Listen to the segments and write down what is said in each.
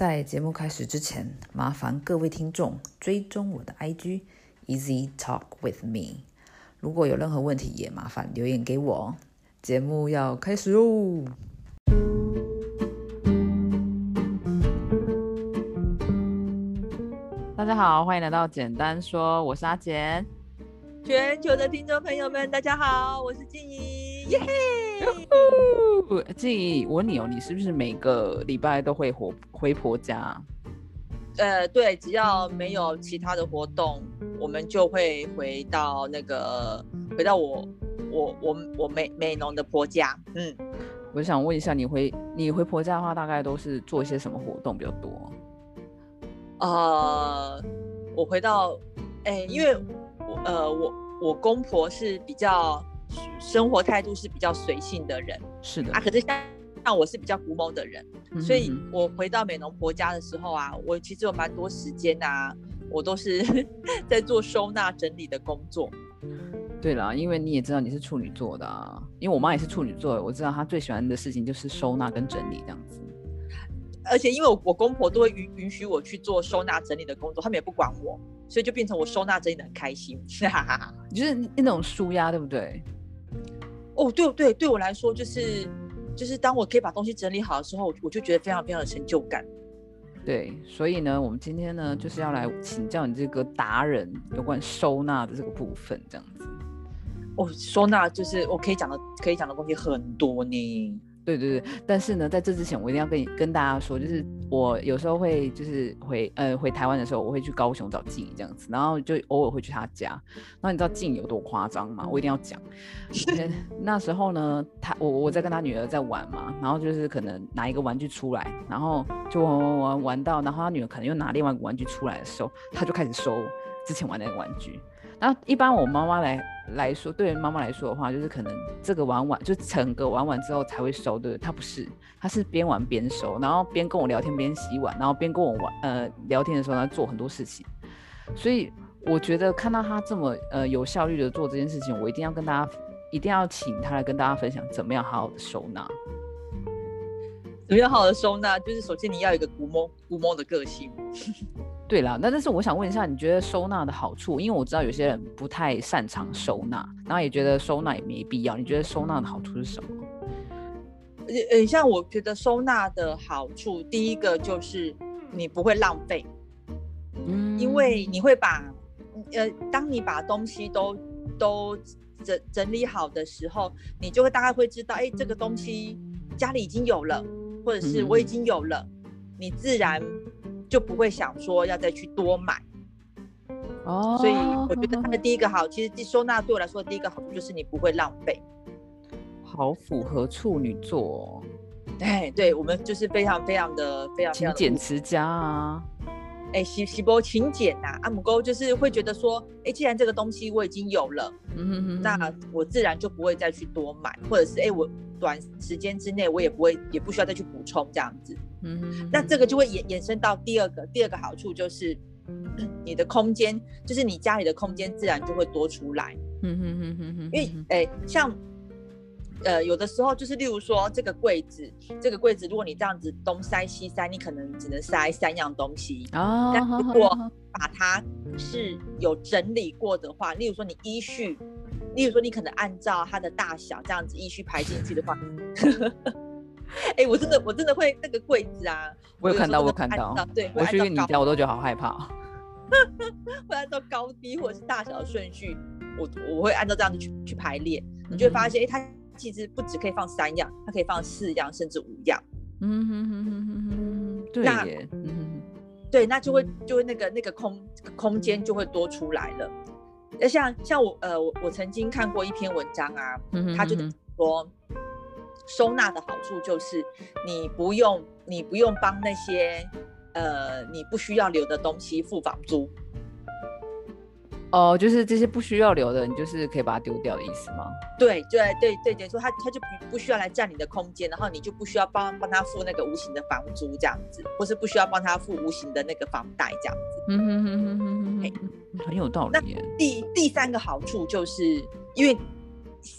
在节目开始之前，麻烦各位听众追踪我的 IG Easy Talk with Me。如果有任何问题，也麻烦留言给我。节目要开始喽！大家好，欢迎来到简单说，我是阿简。全球的听众朋友们，大家好，我是静怡，耶嘿！静怡，我问你哦，你是不是每个礼拜都会回回婆家？呃，对，只要没有其他的活动，我们就会回到那个，回到我我我我美美农的婆家。嗯，我想问一下，你回你回婆家的话，大概都是做一些什么活动比较多？呃，我回到，哎，因为。呃，我我公婆是比较生活态度是比较随性的人，是的啊。可是像像我是比较古某的人，所以我回到美农婆家的时候啊，我其实有蛮多时间啊，我都是 在做收纳整理的工作。对啦，因为你也知道你是处女座的啊，因为我妈也是处女座，我知道她最喜欢的事情就是收纳跟整理这样子。而且因为我我公婆都会允允许我去做收纳整理的工作，他们也不管我，所以就变成我收纳整理的很开心，哈哈哈。就是那种舒压，对不对？哦，对对，对我来说就是就是当我可以把东西整理好的时候，我就觉得非常非常的成就感。对，所以呢，我们今天呢就是要来请教你这个达人有关收纳的这个部分，这样子。哦，收纳就是我可以讲的可以讲的东西很多呢。对对对，但是呢，在这之前，我一定要跟你跟大家说，就是我有时候会就是回呃回台湾的时候，我会去高雄找静这样子，然后就偶尔会去他家。然后你知道静有多夸张吗？我一定要讲。那时候呢，他我我在跟他女儿在玩嘛，然后就是可能拿一个玩具出来，然后就玩玩玩玩到，然后他女儿可能又拿另外一个玩具出来的时候，他就开始收之前玩那个玩具。然后一般我妈妈来来说，对于妈妈来说的话，就是可能这个玩完就整个玩完之后才会收，对不对他不是，他是边玩边收，然后边跟我聊天边洗碗，然后边跟我玩呃聊天的时候他做很多事情。所以我觉得看到他这么呃有效率的做这件事情，我一定要跟大家一定要请他来跟大家分享怎么样好好的收纳。怎么样好的收纳，就是首先你要有一个古猫古猫的个性。对啦，那但是我想问一下，你觉得收纳的好处？因为我知道有些人不太擅长收纳，然后也觉得收纳也没必要。你觉得收纳的好处是什么？呃呃，像我觉得收纳的好处，第一个就是你不会浪费，嗯，因为你会把，呃，当你把东西都都整整理好的时候，你就会大概会知道，哎，这个东西家里已经有了，或者是我已经有了，你自然。就不会想说要再去多买哦，所以我觉得它的第一个好，其实收纳对我来说的第一个好处就是你不会浪费，好符合处女座，哎，对我们就是非常非常的非常勤俭持家啊，哎，喜喜波勤俭呐，阿姆沟就是会觉得说，哎，既然这个东西我已经有了，嗯哼哼，那我自然就不会再去多买，或者是哎我。短时间之内，我也不会，也不需要再去补充这样子。嗯，那这个就会衍衍生到第二个，第二个好处就是，你的空间，就是你家里的空间自然就会多出来。嗯哼哼哼哼，因为哎，像呃有的时候就是，例如说这个柜子，这个柜子如果你这样子东塞西塞，你可能只能塞三样东西。哦，但如果把它是有整理过的话，例如说你依序。例如说，你可能按照它的大小这样子依序排进去的话，哎，我真的我真的会那个柜子啊，我有看到，我有看到，对，我去你家我都觉得好害怕，会按照高低或者是大小的顺序，我我会按照这样子去去排列，你就会发现，哎，它其实不止可以放三样，它可以放四样甚至五样，嗯哼哼哼哼哼，对耶，嗯对，那就会就会那个那个空空间就会多出来了。那像像我呃我我曾经看过一篇文章啊，他就说收纳的好处就是你不用你不用帮那些呃你不需要留的东西付房租。哦，就是这些不需要留的，你就是可以把它丢掉的意思吗？对对对对对，说他他就不不需要来占你的空间，然后你就不需要帮帮他付那个无形的房租这样子，或是不需要帮他付无形的那个房贷这样子。嗯哼哼哼哼哼，很有道理。那第第三个好处就是，因为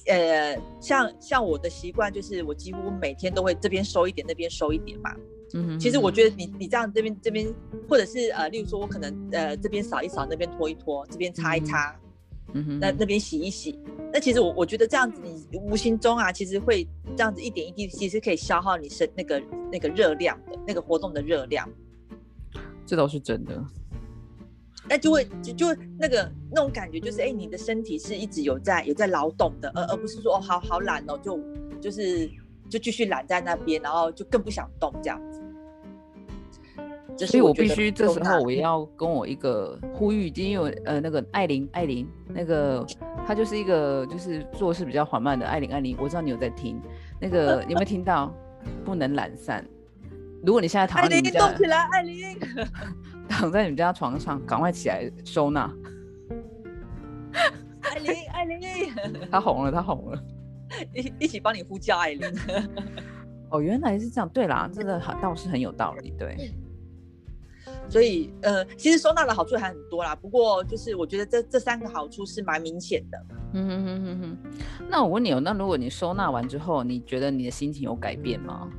呃，像像我的习惯就是，我几乎每天都会这边收一点，那边收一点嘛。嗯，其实我觉得你你这样这边这边，或者是呃，例如说我可能呃这边扫一扫，那边拖一拖，这边擦一擦，嗯哼，那那边洗一洗，那其实我我觉得这样子你无形中啊，其实会这样子一点一滴，其实可以消耗你身那个那个热量的那个活动的热量。这倒是真的。那就会就就那个那种感觉，就是哎，你的身体是一直有在有在劳动的，而而不是说哦，好好懒哦，就就是就继续懒在那边，然后就更不想动这样子。所以我必须这时候我要跟我一个呼吁，因为呃那个艾琳艾琳那个她就是一个就是做事比较缓慢的艾琳艾琳，我知道你有在听，那个有没有听到？不能懒散。如果你现在躺在你们家，动起来，艾琳。躺在你们家床上，赶快起来收纳。艾琳，艾琳，他红了，他红了，一一起帮你呼叫艾琳。哦，原来是这样。对啦，这个倒是很有道理。对，所以呃，其实收纳的好处还很多啦。不过就是我觉得这这三个好处是蛮明显的。嗯哼哼哼哼。那我问你哦，那如果你收纳完之后，你觉得你的心情有改变吗？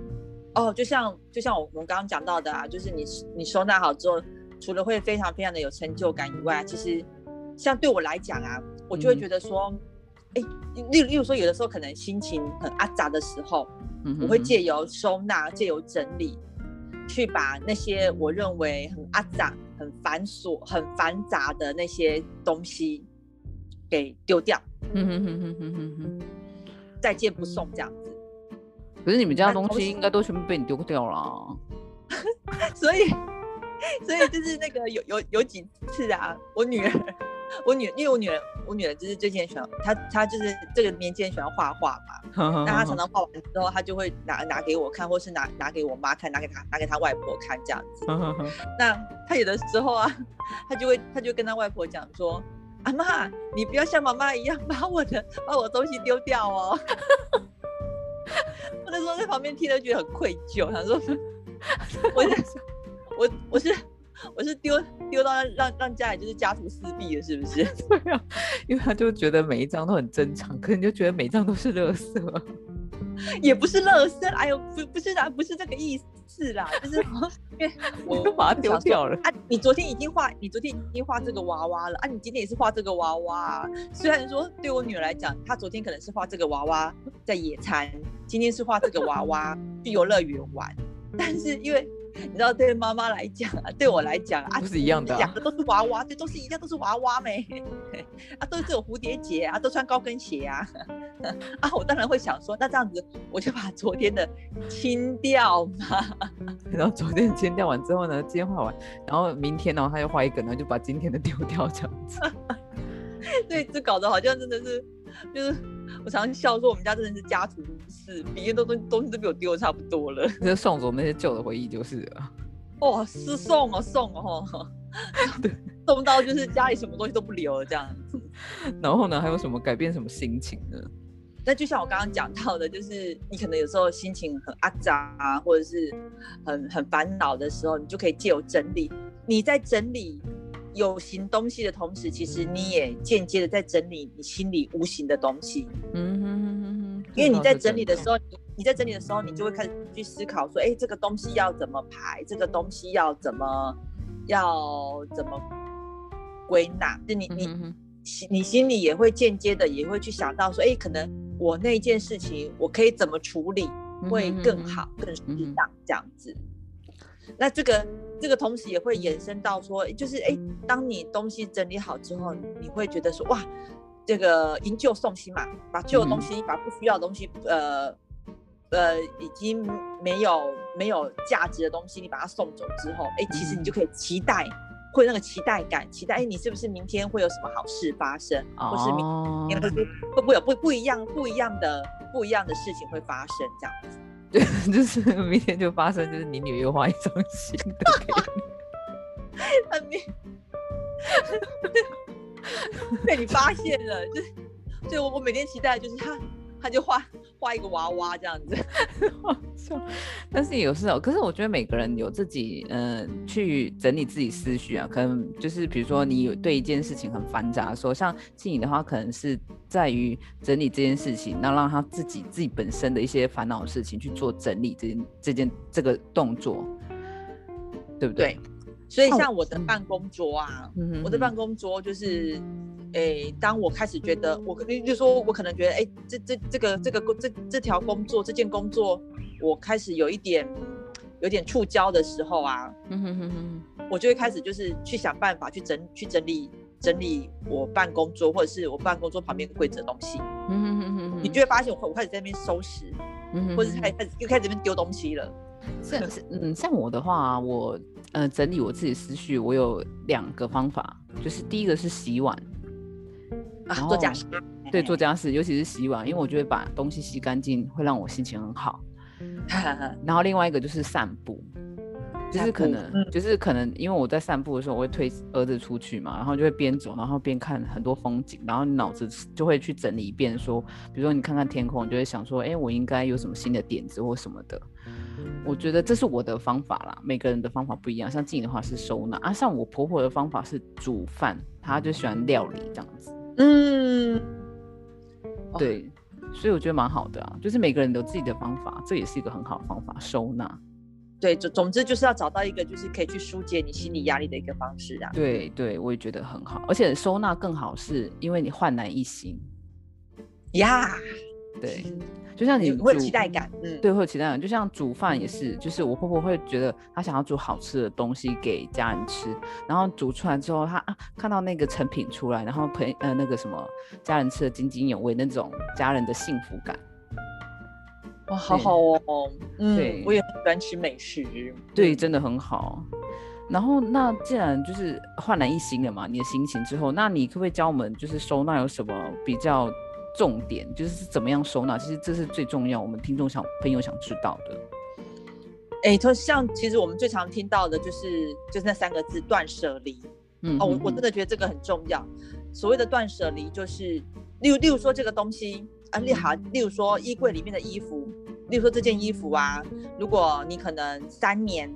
哦，就像就像我我们刚刚讲到的啊，就是你你收纳好之后。除了会非常非常的有成就感以外，其实像对我来讲啊，我就会觉得说，哎，例例如说，有的时候可能心情很阿杂的时候，我会借由收纳、借由整理，去把那些我认为很阿杂、很繁琐、很繁杂的那些东西给丢掉。嗯哼哼哼哼哼哼，再见不送这样子。可是你们家的东西应该都全部被你丢掉了，所以。所以就是那个有有有几次啊，我女儿，我女，因为我女儿，我女儿就是最近喜欢她，她就是这个年纪喜欢画画嘛，那她常常画完之后，她就会拿拿给我看，或是拿拿给我妈看，拿给她拿给她外婆看这样子。那她有的时候啊，她就会她就跟她外婆讲说：“阿妈，你不要像妈妈一样把我的把我东西丢掉哦。”我那时候在旁边听了，觉得很愧疚，想说，我。我我是我是丢丢到让让家里就是家徒四壁了，是不是？对啊，因为他就觉得每一张都很正常，可能就觉得每张都是垃圾，也不是垃圾，哎呦，不不是啦，不是这个意思啦，就是 因为我把它丢掉了啊。你昨天已经画，你昨天已经画这个娃娃了啊，你今天也是画这个娃娃。虽然说对我女儿来讲，她昨天可能是画这个娃娃在野餐，今天是画这个娃娃去游乐园玩，但是因为。你知道，对妈妈来讲啊，对我来讲啊，都是一样的，两个都是娃娃，对，都是一样，都是娃娃没 啊，都是有蝴蝶结啊，都穿高跟鞋啊，啊，我当然会想说，那这样子我就把昨天的清掉嘛。然后昨天清掉完之后呢，今天画完，然后明天呢，他又画一个然后，就把今天的丢掉这样子。对，这搞得好像真的是，就是我常常笑说，我们家真的是家徒四壁，都东东西都被我丢的差不多了。就送走那些旧的回忆就是了。哇，是送哦，送哦，对，送到就是家里什么东西都不留了这样子。然后呢，还有什么改变什么心情呢？那就像我刚刚讲到的，就是你可能有时候心情很阿杂啊，或者是很很烦恼的时候，你就可以借由整理，你在整理。有形东西的同时，其实你也间接的在整理你心里无形的东西。嗯哼哼哼哼。因为你在整理的时候，你你在整理的时候，你就会开始去思考说，哎，这个东西要怎么排？这个东西要怎么要怎么归纳？就你你心你心里也会间接的也会去想到说，哎，可能我那件事情我可以怎么处理会更好、更适当这样子。那这个这个同时也会衍生到说，就是哎，当你东西整理好之后，你会觉得说，哇，这个营救送新嘛，把旧的东西，把不需要的东西，呃呃，已经没有没有价值的东西，你把它送走之后，哎，其实你就可以期待，会那个期待感，期待哎，你是不是明天会有什么好事发生，或是明天会会不会有不不一样不一样的不一样的事情会发生这样子。就 就是明天就发生，就是你女儿又画一张新的给你，被你发现了，就就我我每天期待就是他他就画画一个娃娃这样子。但是有时候，可是我觉得每个人有自己嗯去整理自己思绪啊，可能就是比如说你有对一件事情很繁杂，说像静怡的话，可能是在于整理这件事情，那让他自己自己本身的一些烦恼的事情去做整理这件这件这个动作，对不对？所以像我的办公桌啊，我的办公桌就是，诶，当我开始觉得我，就说我可能觉得，哎，这这这个这个工这这条工作这件工作，我开始有一点有点触礁的时候啊，嗯哼哼哼。我就会开始就是去想办法去整去整理整理我办公桌或者是我办公桌旁边的柜子的东西，嗯哼哼哼。你就会发现我我开始在那边收拾，嗯或者开开始又开始这边丢东西了。像嗯，像我的话，我呃整理我自己思绪，我有两个方法，就是第一个是洗碗，啊，做家事，对，做家事，尤其是洗碗，因为我觉得把东西洗干净会让我心情很好。然后另外一个就是散步。就是可能，就是可能，因为我在散步的时候，我会推儿子出去嘛，然后就会边走，然后边看很多风景，然后你脑子就会去整理一遍，说，比如说你看看天空，就会想说，哎，我应该有什么新的点子或什么的。我觉得这是我的方法啦，每个人的方法不一样。像静的话是收纳啊，像我婆婆的方法是煮饭，她就喜欢料理这样子。嗯，对，所以我觉得蛮好的啊，就是每个人有自己的方法，这也是一个很好的方法，收纳。对，总总之就是要找到一个就是可以去疏解你心理压力的一个方式啊。对对，我也觉得很好，而且收纳更好，是因为你焕然一新呀。对，就像你会有期待感，嗯，对，会有期待感。就像煮饭也是，就是我婆婆会觉得她想要煮好吃的东西给家人吃，然后煮出来之后，她啊看到那个成品出来，然后陪呃那个什么家人吃的津津有味，那种家人的幸福感。哇，好好哦，嗯，对，我也很喜欢吃美食，对，真的很好。然后，那既然就是焕然一新了嘛，你的心情之后，那你可不可以教我们，就是收纳有什么比较重点，就是怎么样收纳？其实这是最重要，我们听众想朋友想知道的。哎，就像其实我们最常听到的就是就是那三个字断舍离。嗯，哦，我我真的觉得这个很重要。所谓的断舍离，就是例如例如说这个东西。啊，例好，例如说衣柜里面的衣服，例如说这件衣服啊，如果你可能三年，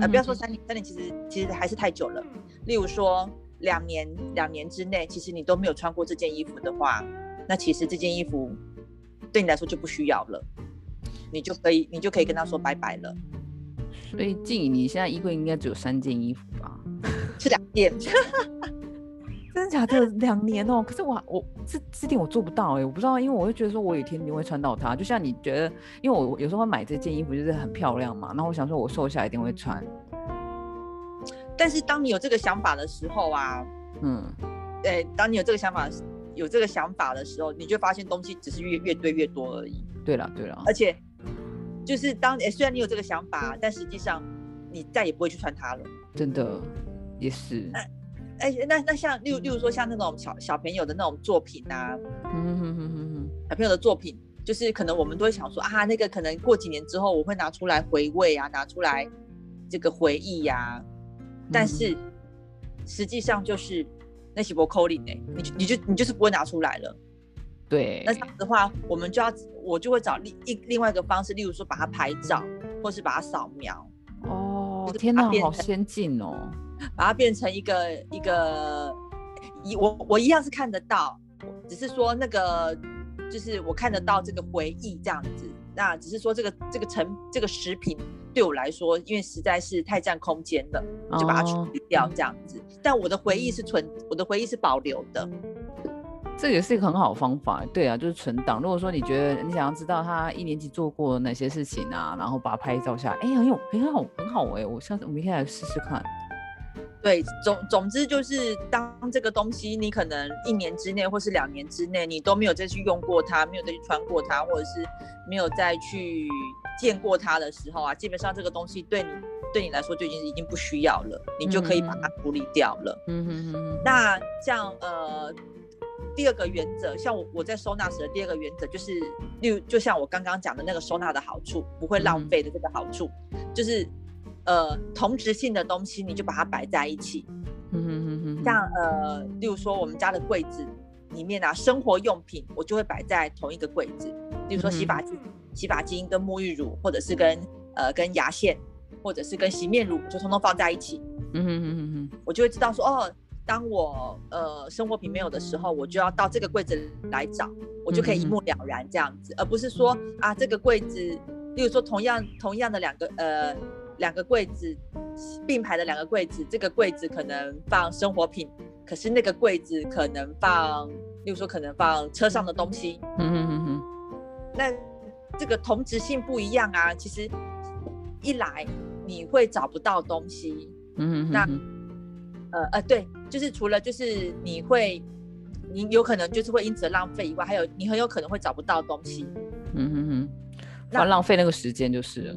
啊，不要说三年，三年其实其实还是太久了。例如说两年，两年之内，其实你都没有穿过这件衣服的话，那其实这件衣服对你来说就不需要了，你就可以你就可以跟他说拜拜了。所以静怡，你现在衣柜应该只有三件衣服吧？是两件。真的假的？两年哦，可是我我这这点我做不到哎，我不知道，因为我会觉得说我有一天一定会穿到它，就像你觉得，因为我有时候会买这件衣服就是很漂亮嘛，那我想说我瘦下来一定会穿。但是当你有这个想法的时候啊，嗯，对，当你有这个想法有这个想法的时候，你就发现东西只是越越堆越多而已。对了对了，而且就是当虽然你有这个想法，但实际上你再也不会去穿它了。真的也是。哎，那那像，例如例如说像那种小小朋友的那种作品啊，嗯哼哼哼小朋友的作品，就是可能我们都会想说啊，那个可能过几年之后我会拿出来回味啊，拿出来这个回忆呀，但是实际上就是那些不扣零哎，你你就你就是不会拿出来了。对，那这样的话，我们就要我就会找另一另外一个方式，例如说把它拍照，或是把它扫描。哦，天哪，好先进哦。把它变成一个一个一我我一样是看得到，只是说那个就是我看得到这个回忆这样子，那只是说这个这个成这个食品对我来说，因为实在是太占空间了，就把它处理掉这样子。但我的回忆是存，我的回忆是保留的，这也是一个很好的方法。对啊，就是存档。如果说你觉得你想要知道他一年级做过哪些事情啊，然后把它拍照下来，哎，很有很好很好哎，我下次我明天来试试看。对，总总之就是，当这个东西你可能一年之内或是两年之内，你都没有再去用过它，没有再去穿过它，或者是没有再去见过它的时候啊，基本上这个东西对你对你来说就已经已经不需要了，你就可以把它处理掉了。嗯哼哼。那像呃第二个原则，像我我在收纳时的第二个原则就是，例如就像我刚刚讲的那个收纳的好处，不会浪费的这个好处，就是。呃，同质性的东西你就把它摆在一起，嗯哼哼哼，像呃，例如说我们家的柜子里面啊，生活用品我就会摆在同一个柜子。例如说洗发精、洗发精跟沐浴乳，或者是跟呃跟牙线，或者是跟洗面乳，就通通放在一起。嗯哼哼哼哼，我就会知道说哦，当我呃生活品没有的时候，我就要到这个柜子来找，我就可以一目了然这样子，而不是说啊这个柜子，例如说同样同样的两个呃两个柜子并排的两个柜子，这个柜子可能放生活品，可是那个柜子可能放，例如说可能放车上的东西。嗯哼哼哼，那这个同质性不一样啊，其实一来你会找不到东西。嗯，那，呃呃，对，就是除了就是你会，你有可能就是会因此浪费以外，还有你很有可能会找不到东西。嗯哼哼，那浪费那个时间就是了。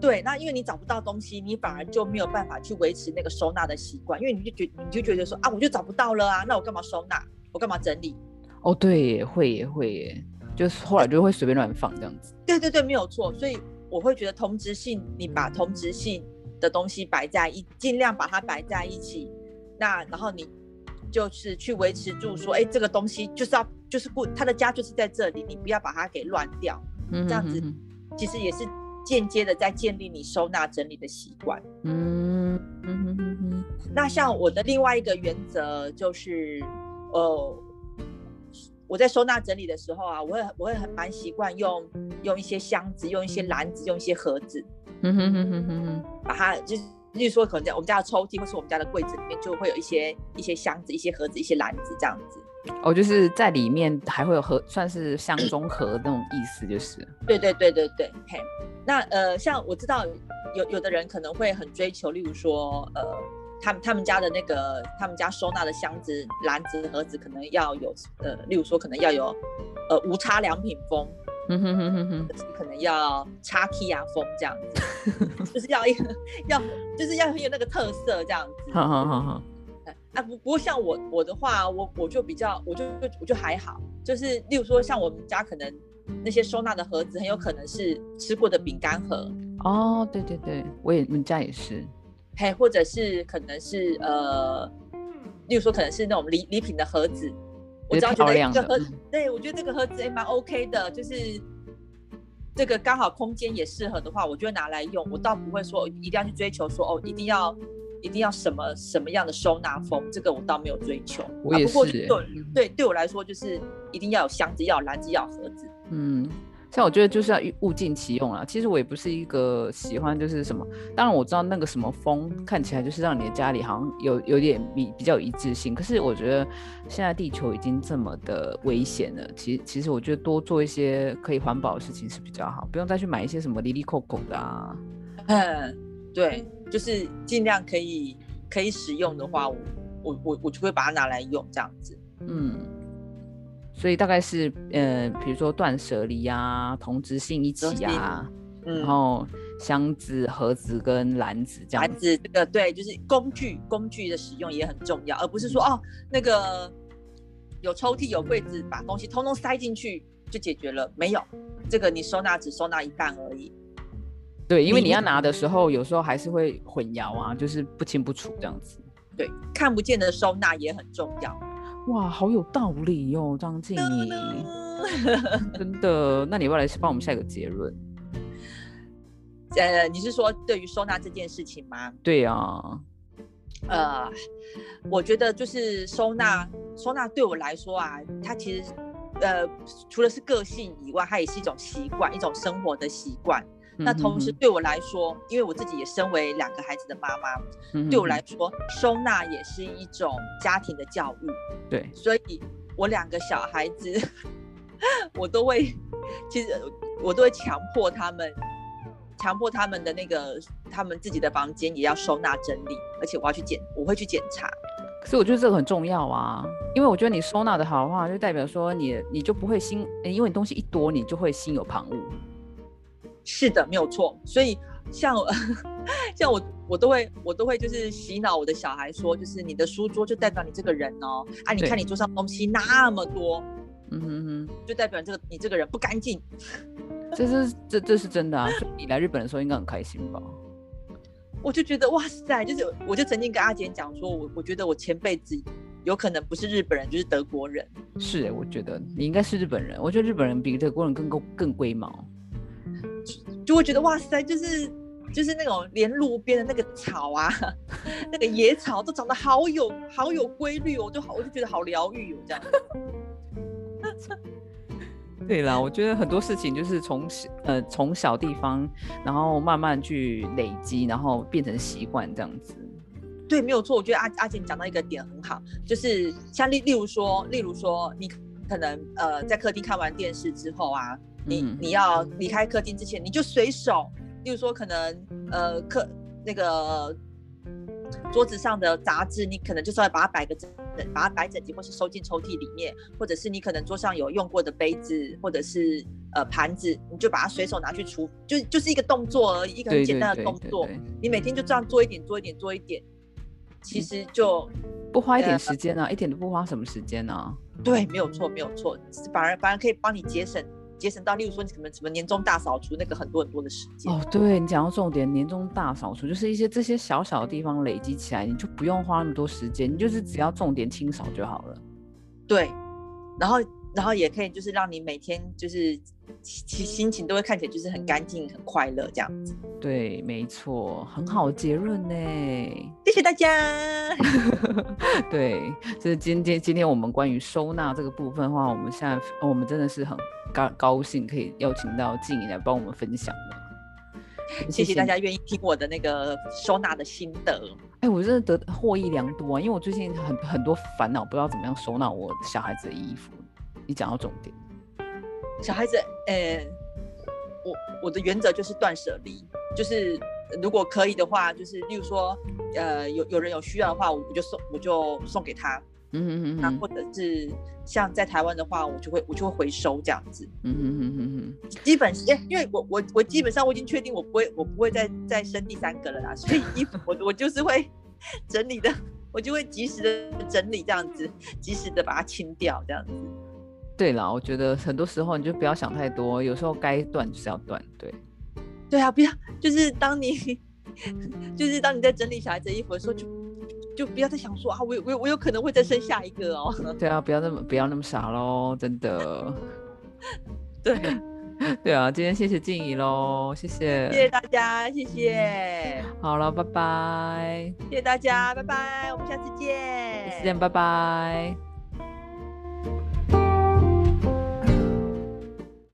对，那因为你找不到东西，你反而就没有办法去维持那个收纳的习惯，因为你就觉你就觉得说啊，我就找不到了啊，那我干嘛收纳？我干嘛整理？哦，对，会也会耶，就是后来就会随便乱放这样子。对对对，没有错。所以我会觉得同质性，你把同质性。的东西摆在一，尽量把它摆在一起。那然后你就是去维持住，说，哎，这个东西就是要就是不，他的家就是在这里，你不要把它给乱掉。嗯，这样子其实也是间接的在建立你收纳整理的习惯。嗯嗯哼哼哼。那像我的另外一个原则就是，呃，我在收纳整理的时候啊，我会我会很蛮习惯用用一些箱子，用一些篮子，用一些盒子。嗯哼哼哼哼哼，把它就是，例如说可能在我们家的抽屉或是我们家的柜子里面，就会有一些一些箱子、一些盒子、一些篮子这样子。哦，就是在里面还会有盒，算是箱中盒那种意思，就是。对对对对对，嘿，那呃，像我知道有有的人可能会很追求，例如说呃，他们他们家的那个他们家收纳的箱子、篮子、盒子可能要有呃，例如说可能要有呃无差良品风。嗯哼哼哼哼，可能要叉 key 啊风这样子，就是要一个要就是要很有那个特色这样子。好好好好。啊不不过像我我的话，我我就比较我就我就还好，就是例如说像我们家可能那些收纳的盒子，很有可能是吃过的饼干盒。哦，对对对，我也我们家也是。嘿，或者是可能是呃，例如说可能是那种礼礼品的盒子。我只要觉得这个盒，对我觉得这个盒子也蛮 OK 的，就是这个刚好空间也适合的话，我就拿来用。我倒不会说一定要去追求说哦，一定要一定要什么什么样的收纳风，这个我倒没有追求。我也是。对对，对我来说就是一定要有箱子，要有篮子，要有盒子。嗯。像我觉得就是要物尽其用了。其实我也不是一个喜欢就是什么，当然我知道那个什么风看起来就是让你的家里好像有有点比比较一致性。可是我觉得现在地球已经这么的危险了，其实其实我觉得多做一些可以环保的事情是比较好，不用再去买一些什么离离扣扣的啊。嗯，对，就是尽量可以可以使用的话，我我我我就会把它拿来用这样子。嗯。所以大概是，呃，比如说断舍离啊，同质性一起啊，然后箱子、盒子跟篮子这样。篮子这个对，就是工具，工具的使用也很重要，而不是说哦，那个有抽屉、有柜子，把东西通通塞进去就解决了。没有，这个你收纳只收纳一半而已。对，因为你要拿的时候，有时候还是会混淆啊，就是不清不楚这样子。对，看不见的收纳也很重要。哇，好有道理哟，张静怡，真的。那你要来帮我们下一个结论？呃，你是说对于收纳这件事情吗？对呀。呃，我觉得就是收纳，收纳对我来说啊，它其实呃，除了是个性以外，它也是一种习惯，一种生活的习惯。那同时对我来说，因为我自己也身为两个孩子的妈妈，对我来说，收纳也是一种家庭的教育。对，所以我两个小孩子，我都会，其实我都会强迫他们，强迫他们的那个他们自己的房间也要收纳整理，而且我要去检，我会去检查。可是我觉得这个很重要啊，因为我觉得你收纳的好的话，就代表说你你就不会心，因为你东西一多，你就会心有旁骛。是的，没有错。所以像 像我，我都会我都会就是洗脑我的小孩说，就是你的书桌就代表你这个人哦。啊，你看你桌上东西那么多，嗯哼哼，就代表这个你这个人不干净。这是这这是真的啊！你来日本的时候应该很开心吧？我就觉得哇塞，就是我就曾经跟阿简讲说，我我觉得我前辈子有可能不是日本人就是德国人。是，我觉得你应该是日本人。我觉得日本人比德国人更更更龟毛，就会觉得哇塞，就是就是那种连路边的那个草啊，那个野草都长得好有好有规律哦，就好我就觉得好疗愈哦，这样。对啦，我觉得很多事情就是从小呃从小地方，然后慢慢去累积，然后变成习惯这样子。对，没有错。我觉得阿阿简讲到一个点很好，就是像例例如说，例如说，你可能呃在客厅看完电视之后啊，你你要离开客厅之前，你就随手，例如说可能呃客那个。桌子上的杂志，你可能就是要把它摆个整，把它摆整齐，或是收进抽屉里面，或者是你可能桌上有用过的杯子，或者是呃盘子，你就把它随手拿去除，就就是一个动作而已，一个很简单的动作。你每天就这样做一点，做一点，做一点，其实就不花一点时间啊，一点都不花什么时间啊。对，没有错，没有错，反而反而可以帮你节省。节省到，例如说你什么什么年终大扫除，那个很多很多的时间。哦，对你讲到重点，年终大扫除就是一些这些小小的地方累积起来，你就不用花那么多时间，你就是只要重点清扫就好了。对，然后。然后也可以就是让你每天就是心心情都会看起来就是很干净很快乐这样子。对，没错，很好结论呢。谢谢大家。对，就是今天今天我们关于收纳这个部分的话，我们现在我们真的是很高高兴可以邀请到静怡来帮我们分享的。谢谢大家愿意听我的那个收纳的心得。哎，我真的得获益良多啊，因为我最近很很多烦恼，不知道怎么样收纳我小孩子的衣服。你讲到重点，小孩子，呃，我我的原则就是断舍离，就是如果可以的话，就是例如说，呃，有有人有需要的话，我就送，我就送给他，嗯嗯嗯，那或者是像在台湾的话，我就会我就会回收这样子，嗯嗯嗯嗯嗯，基本，因因为我我我基本上我已经确定我不会我不会再再生第三个了啦，所以衣服我我就是会 整理的，我就会及时的整理这样子，及时的把它清掉这样子。对啦，我觉得很多时候你就不要想太多，有时候该断就是要断。对，对啊，不要就是当你 就是当你在整理小孩子衣服的时候，就就不要再想说啊，我我我有可能会再生下一个哦。对啊，不要那么不要那么傻喽，真的。对，对啊，今天谢谢静怡喽，谢谢，谢谢大家，谢谢。好了，拜拜。谢谢大家，拜拜，我们下次见。下次见，拜拜。